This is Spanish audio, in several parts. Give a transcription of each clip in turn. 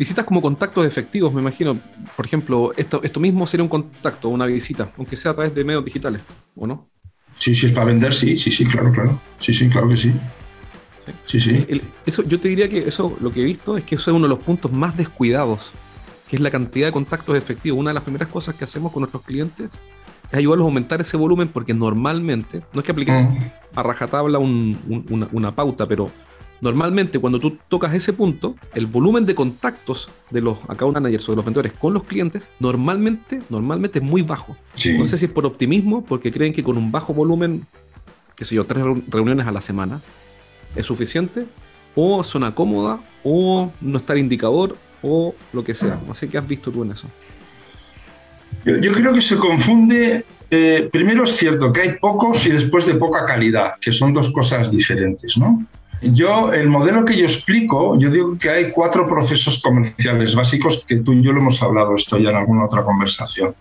Visitas como contactos efectivos, me imagino. Por ejemplo, esto, esto mismo sería un contacto, una visita, aunque sea a través de medios digitales, ¿o no? Sí, sí, es para vender, sí, sí, sí, claro, claro. Sí, sí, claro que sí. Sí, sí. eso, yo te diría que eso, lo que he visto es que eso es uno de los puntos más descuidados, que es la cantidad de contactos efectivos. Una de las primeras cosas que hacemos con nuestros clientes es ayudarlos a aumentar ese volumen porque normalmente, no es que apliquemos mm. a rajatabla una, una pauta, pero Normalmente, cuando tú tocas ese punto, el volumen de contactos de los account managers o de los vendedores con los clientes, normalmente, normalmente es muy bajo. No sé si es por optimismo, porque creen que con un bajo volumen, qué sé yo, tres reuniones a la semana, es suficiente, o zona cómoda, o no estar indicador, o lo que sea. No sé qué has visto tú en eso. Yo, creo que se confunde. Eh, primero es cierto que hay pocos y después de poca calidad, que son dos cosas diferentes, ¿no? Yo, el modelo que yo explico, yo digo que hay cuatro procesos comerciales básicos que tú y yo lo hemos hablado esto ya en alguna otra conversación.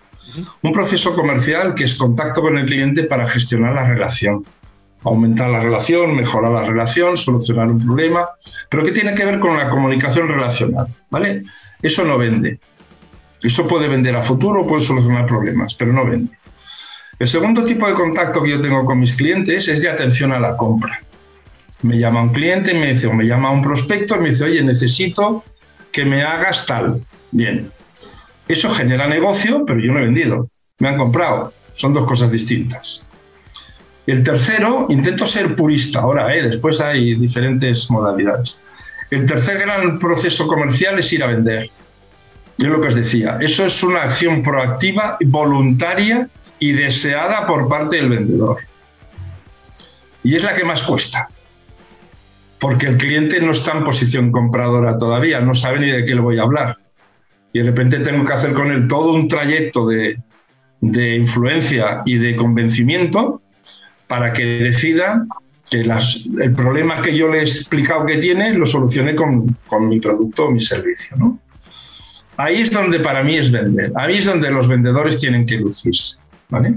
Un proceso comercial que es contacto con el cliente para gestionar la relación, aumentar la relación, mejorar la relación, solucionar un problema, pero que tiene que ver con la comunicación relacional, ¿vale? Eso no vende. Eso puede vender a futuro, puede solucionar problemas, pero no vende. El segundo tipo de contacto que yo tengo con mis clientes es de atención a la compra. Me llama un cliente, me dice, o me llama un prospecto y me dice, oye, necesito que me hagas tal. Bien. Eso genera negocio, pero yo no he vendido. Me han comprado. Son dos cosas distintas. El tercero, intento ser purista ahora, ¿eh? después hay diferentes modalidades. El tercer gran proceso comercial es ir a vender. Yo lo que os decía, eso es una acción proactiva, voluntaria y deseada por parte del vendedor. Y es la que más cuesta porque el cliente no está en posición compradora todavía, no sabe ni de qué le voy a hablar. Y de repente tengo que hacer con él todo un trayecto de, influencia y de convencimiento para que decida que el problema que yo le he explicado que tiene lo solucione con, mi producto o mi servicio. Ahí es donde para mí es vender. Ahí es donde los vendedores tienen que lucirse. ¿vale?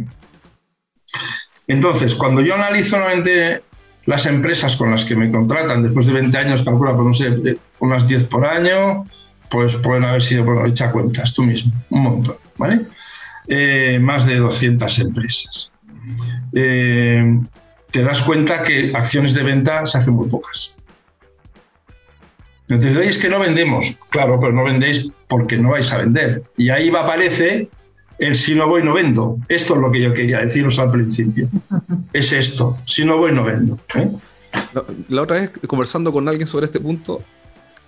Entonces, cuando yo analizo nuevamente las empresas con las que me contratan después de 20 años, calcula, pues no sé, unas 10 por año, pues pueden haber sido, bueno, echa cuentas tú mismo, un montón, ¿vale? Eh, más de 200 empresas. Eh, te das cuenta que acciones de venta se hacen muy pocas. Entonces, es que no vendemos. Claro, pero no vendéis porque no vais a vender. Y ahí aparece el si no voy no vendo. Esto es lo que yo quería deciros al principio. Es esto, si no voy no vendo. ¿eh? La, otra vez, conversando con alguien sobre este punto,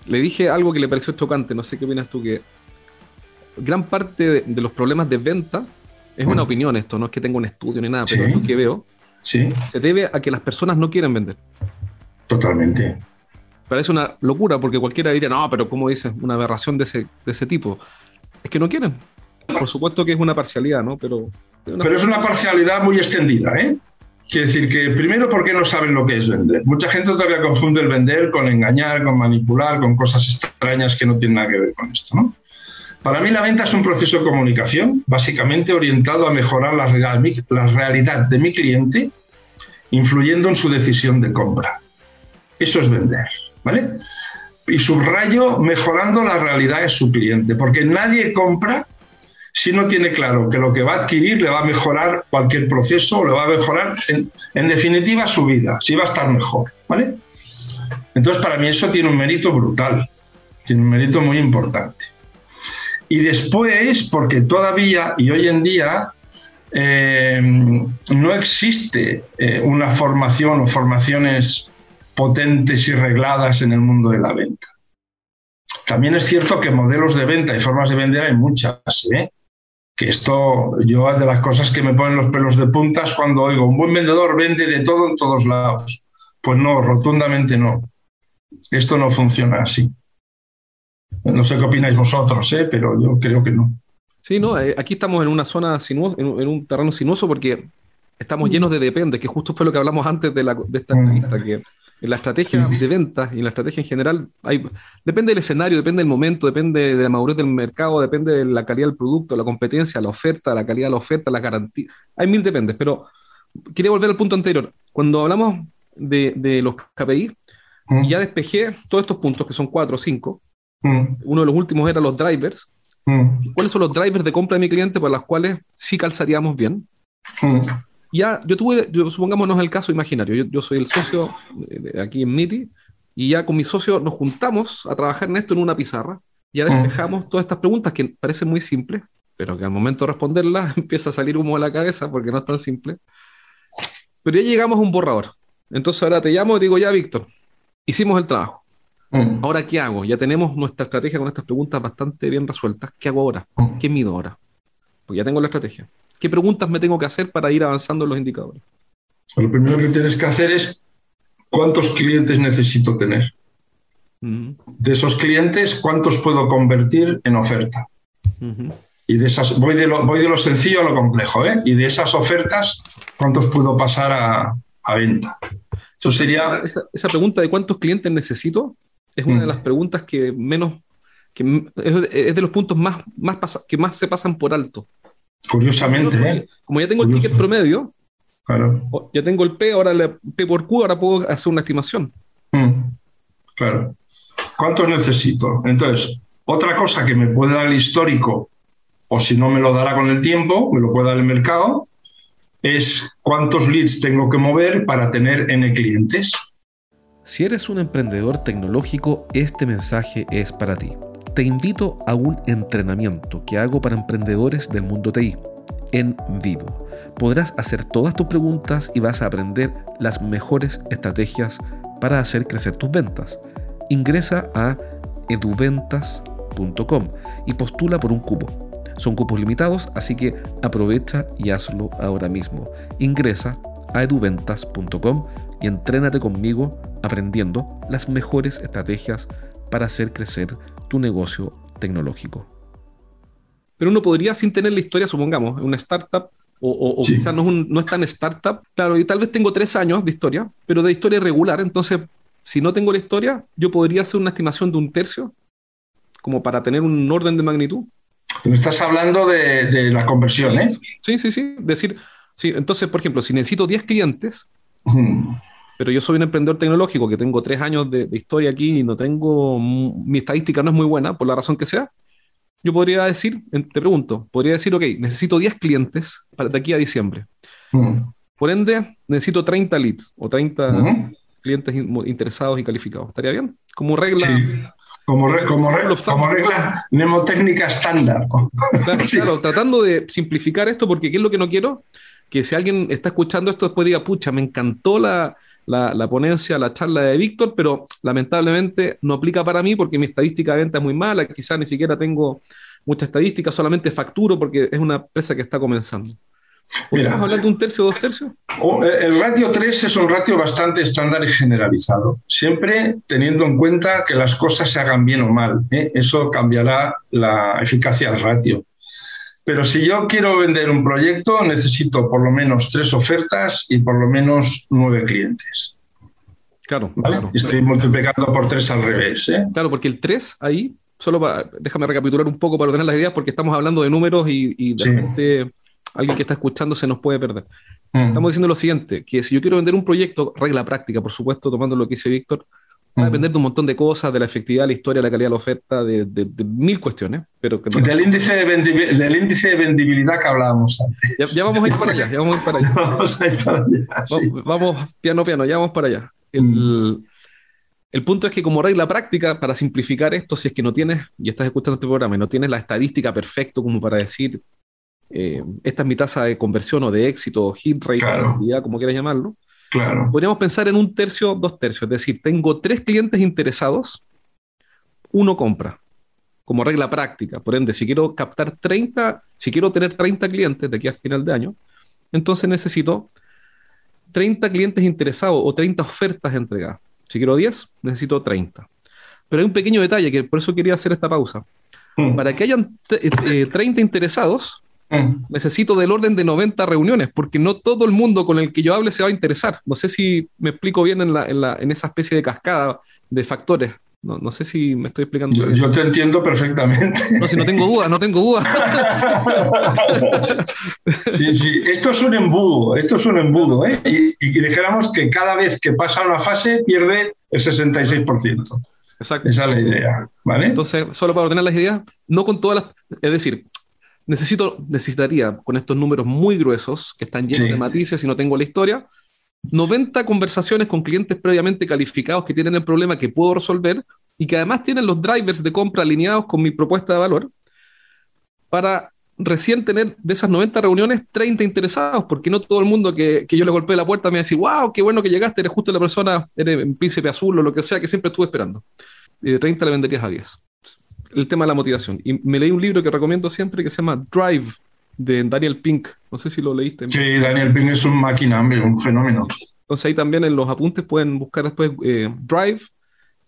le dije algo que le pareció chocante, no sé qué opinas tú, que gran parte de, los problemas de venta, es una mm. opinión esto, no es que tenga un estudio ni nada, pero es lo que veo, sí. se debe a que las personas no quieren vender. Totalmente. Parece una locura porque cualquiera diría, no, pero ¿cómo dices? Una aberración de ese, de ese tipo. Es que no quieren. Por supuesto que es una parcialidad, ¿no? Pero, Pero es una parcialidad muy extendida, ¿eh? Quiere decir que primero porque no saben lo que es vender. Mucha gente todavía confunde el vender con engañar, con manipular, con cosas extrañas que no tienen nada que ver con esto, ¿no? Para mí la venta es un proceso de comunicación básicamente orientado a mejorar la, la realidad de mi cliente, influyendo en su decisión de compra. Eso es vender, ¿vale? Y subrayo mejorando la realidad de su cliente, porque nadie compra si no tiene claro que lo que va a adquirir le va a mejorar cualquier proceso o le va a mejorar, en, definitiva, su vida, si va a estar mejor, ¿vale? Entonces, para mí eso tiene un mérito brutal, tiene un mérito muy importante. Y después, porque todavía y hoy en día eh, no existe eh, una formación o formaciones potentes y regladas en el mundo de la venta. También es cierto que modelos de venta y formas de vender hay muchas. ¿eh? Que esto yo es de las cosas que me ponen los pelos de puntas cuando oigo un buen vendedor vende de todo en todos lados. Pues no, rotundamente no. Esto no funciona así. No sé qué opináis vosotros, ¿eh? pero yo creo que no. Sí, no, eh, aquí estamos en una zona sinuosa, en, un terreno sinuoso porque estamos llenos de depende, que justo fue lo que hablamos antes de, la, de esta mm. entrevista, que en la estrategia de ventas y en la estrategia en general hay, depende del escenario, depende del momento, depende de la madurez del mercado, depende de la calidad del producto, la competencia, la oferta, la calidad de la oferta, la garantía. Hay mil dependes, pero quería volver al punto anterior. Cuando hablamos de, de los KPI, mm. ya despejé todos estos puntos, que son cuatro o cinco. Mm. Uno de los últimos era los drivers. Mm. ¿Cuáles son los drivers de compra de mi cliente para los cuales sí calzaríamos bien? Ya, yo tuve, supongámonos el caso imaginario, yo, soy el socio de, aquí en MITI y ya con mi socio nos juntamos a trabajar en esto en una pizarra, ya despejamos todas estas preguntas que parecen muy simples, pero que al momento de responderlas empieza a salir humo de la cabeza porque no es tan simple. Pero ya llegamos a un borrador. Entonces ahora te llamo y digo, ya, Víctor, hicimos el trabajo. Ahora, ¿qué hago? Ya tenemos nuestra estrategia con estas preguntas bastante bien resueltas. ¿Qué hago ahora? ¿Qué mido ahora? Pues ya tengo la estrategia. ¿Qué preguntas me tengo que hacer para ir avanzando en los indicadores? Lo primero que tienes que hacer es cuántos clientes necesito tener. De esos clientes, ¿cuántos puedo convertir en oferta? Y de esas, voy de, lo, voy de lo sencillo a lo complejo, ¿eh? Y de esas ofertas, ¿cuántos puedo pasar a, venta? Eso sería... Esa, pregunta de cuántos clientes necesito es una de las preguntas que menos, que es de los puntos más, más que más se pasan por alto. Curiosamente, ¿eh? Como ya tengo el ticket promedio, claro. ya tengo el P, ahora el P por Q, ahora puedo hacer una estimación. Mm. Claro. ¿Cuántos necesito? Entonces, otra cosa que me puede dar el histórico, o si no me lo dará con el tiempo, me lo puede dar el mercado, es cuántos leads tengo que mover para tener N clientes. Si eres un emprendedor tecnológico, este mensaje es para ti te invito a un entrenamiento que hago para emprendedores del mundo TI en vivo. Podrás hacer todas tus preguntas y vas a aprender las mejores estrategias para hacer crecer tus ventas. Ingresa a eduventas.com y postula por un cupo. Son cupos limitados, así que aprovecha y hazlo ahora mismo. Ingresa a eduventas.com y entrénate conmigo aprendiendo las mejores estrategias para hacer crecer tu negocio tecnológico. Pero uno podría, sin tener la historia, supongamos, una startup, o, quizás no es, no es tan startup, claro, y tal vez tengo tres años de historia, pero de historia regular, entonces, si no tengo la historia, yo podría hacer una estimación de un tercio, como para tener un orden de magnitud. Me estás hablando de, la conversión, ¿eh? Sí, sí, sí. Decir, sí, entonces, por ejemplo, si necesito 10 clientes, pero yo soy un emprendedor tecnológico que tengo tres años de, historia aquí y no tengo, mi estadística no es muy buena, por la razón que sea, yo podría decir, te pregunto, podría decir, ok, necesito 10 clientes para de aquí a diciembre. Mm. Por ende, necesito 30 leads o 30 clientes interesados y calificados. ¿Estaría bien? Como regla. Sí. Como, como, como, regla mnemotécnica estándar. Claro, tratando de simplificar esto, porque ¿qué es lo que no quiero? Que si alguien está escuchando esto después diga, pucha, me encantó la, la, ponencia, la charla de Víctor, pero lamentablemente no aplica para mí porque mi estadística de venta es muy mala, quizás ni siquiera tengo mucha estadística, solamente facturo porque es una empresa que está comenzando. ¿Podríamos hablar de un tercio o dos tercios? El ratio 3 es un ratio bastante estándar y generalizado, siempre teniendo en cuenta que las cosas se hagan bien o mal. ¿eh? Eso cambiará la eficacia del ratio. Pero si yo quiero vender un proyecto, necesito por lo menos tres ofertas y por lo menos nueve clientes. Claro. Estoy multiplicando por tres al revés. ¿eh? Claro, porque el tres ahí, solo para, déjame recapitular un poco para ordenar las ideas, porque estamos hablando de números y, de repente alguien que está escuchando se nos puede perder. Mm. Estamos diciendo lo siguiente, que si yo quiero vender un proyecto, regla práctica, por supuesto, tomando lo que dice Víctor, Va a depender de un montón de cosas, de la efectividad, la historia, la calidad de la oferta, de, mil cuestiones. Pero del, índice de del índice de vendibilidad que hablábamos antes. Ya, vamos a ir para allá, ya vamos a ir para allá. vamos a ir para allá. Vamos, piano, piano, ya vamos para allá. El, el, punto es que como regla práctica, para simplificar esto, si es que no tienes, y estás escuchando este programa, y no tienes la estadística perfecta como para decir, eh, esta es mi tasa de conversión o de éxito, hit rate, como quieras llamarlo, Podríamos pensar en un tercio, dos tercios. Es decir, tengo tres clientes interesados, uno compra, como regla práctica. Por ende, si quiero captar 30, si quiero tener 30 clientes de aquí a final de año, entonces necesito 30 clientes interesados o 30 ofertas entregadas. Si quiero 10, necesito 30. Pero hay un pequeño detalle que por eso quería hacer esta pausa. Mm. Para que hayan 30 eh, interesados, mm. necesito del orden de 90 reuniones, porque no todo el mundo con el que yo hable se va a interesar. No sé si me explico bien en, la, en, la, en esa especie de cascada de factores. No, no, sé si me estoy explicando. Yo, yo, te entiendo perfectamente. No, si no tengo dudas, no tengo dudas. sí, sí, esto es un embudo, esto es un embudo, ¿eh? Y, y dijéramos que cada vez que pasa una fase pierde el 66%. Exacto. Esa es la idea, ¿vale? Entonces, solo para ordenar las ideas, no con todas las... Es decir, necesito, necesitaría, con estos números muy gruesos, que están llenos de matices y no tengo la historia, 90 conversaciones con clientes previamente calificados que tienen el problema que puedo resolver y que además tienen los drivers de compra alineados con mi propuesta de valor para recién tener de esas 90 reuniones 30 interesados, porque no todo el mundo que, que yo le golpeé la puerta me va a decir, wow, qué bueno que llegaste, eres justo la persona, eres un príncipe azul o lo que sea que siempre estuve esperando. Y de 30 le venderías a 10. El tema de la motivación. Y me leí un libro que recomiendo siempre que se llama Drive, de Daniel Pink. No sé si lo leíste. Sí, Daniel Pink es un máquina, un fenómeno. Entonces ahí también en los apuntes pueden buscar después eh, Drive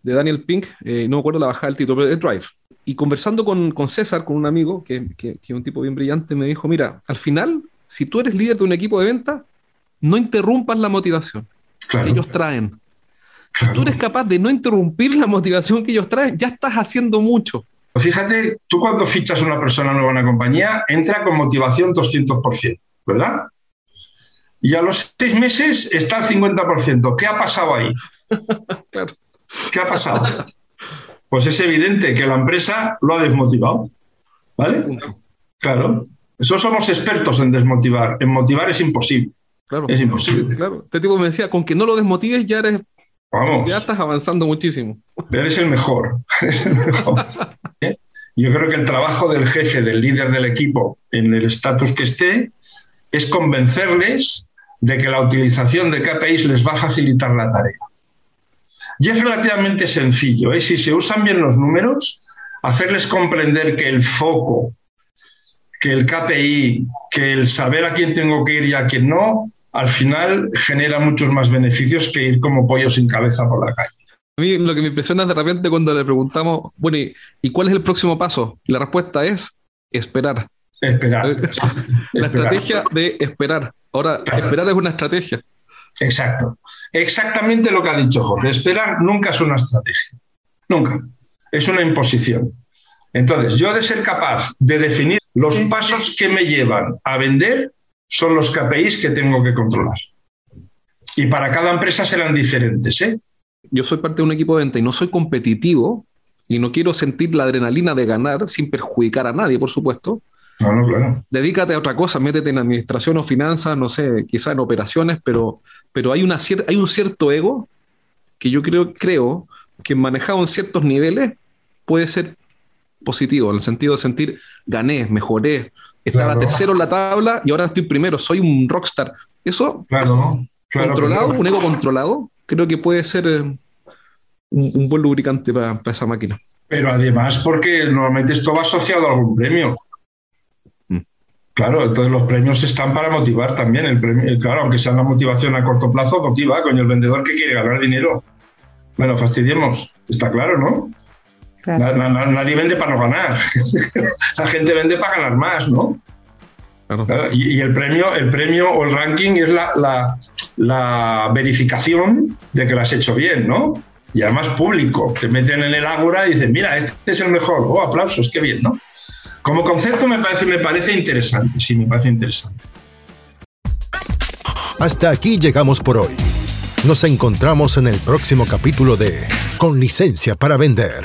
de Daniel Pink. Eh, no me acuerdo la bajada del título, pero es Drive. Y conversando con, con César, con un amigo, que, que, es un tipo bien brillante, me dijo, mira, al final, si tú eres líder de un equipo de venta, no interrumpas la motivación que ellos traen. Si tú eres capaz de no interrumpir la motivación que ellos traen, ya estás haciendo mucho. Fíjate, tú cuando fichas a una persona nueva en una compañía, entra con motivación 200%, ¿verdad? Y a los seis meses está al 50%. ¿Qué ha pasado ahí? ¿Qué ha pasado? Pues es evidente que la empresa lo ha desmotivado. ¿Vale? Claro. Eso somos expertos en desmotivar. En motivar es imposible. Claro, es imposible. Claro. Este tipo me decía, con que no lo desmotives ya eres. Vamos. Ya estás avanzando muchísimo. Eres el mejor. Eres el mejor. ¿Eh? Yo creo que el trabajo del jefe, del líder del equipo, en el estatus que esté, es convencerles de que la utilización de KPIs les va a facilitar la tarea. Y es relativamente sencillo. ¿eh? Si se usan bien los números, hacerles comprender que el foco, que el KPI, que el saber a quién tengo que ir y a quién no, al final genera muchos más beneficios que ir como pollo sin cabeza por la calle. A mí lo que me impresiona de repente cuando le preguntamos, bueno, ¿y, cuál es el próximo paso? La respuesta es esperar. Esperar. la estrategia de esperar. Ahora, esperar es una estrategia. Exacto. Exactamente lo que ha dicho Jorge. Esperar nunca es una estrategia. Nunca. Es una imposición. Entonces, yo de ser capaz de definir los pasos que me llevan a vender son los KPIs que tengo que controlar. Y para cada empresa serán diferentes. ¿eh? yo soy parte de un equipo de venta y no soy competitivo y no quiero sentir la adrenalina de ganar sin perjudicar a nadie, por supuesto. Claro, claro. Dedícate a otra cosa, métete en administración o finanzas, no sé, quizá en operaciones, pero, pero hay, una hay un cierto ego que yo creo, creo que manejado en ciertos niveles puede ser positivo, en el sentido de sentir gané, mejoré, estaba tercero en la tabla y ahora estoy primero, soy un rockstar. Eso, claro, controlado, un ego controlado, creo que puede ser eh, un, buen lubricante para, esa máquina. Pero además porque normalmente esto va asociado a algún premio. Mm. Claro, entonces los premios están para motivar también. El premio, claro, aunque sea una motivación a corto plazo, motiva, con el vendedor que quiere ganar dinero. Bueno, fastidiemos, está claro, ¿no? Nadie vende para no ganar. La gente vende para ganar más, ¿no? y, el premio, el premio o el ranking es la, la, verificación de que lo has hecho bien, ¿no? Y además público. Te meten en el ágora y dicen, mira, este es el mejor. Oh, aplausos, qué bien, ¿no? Como concepto me parece, me parece interesante, sí, me parece interesante. Hasta aquí llegamos por hoy. Nos encontramos en el próximo capítulo de Con licencia para vender.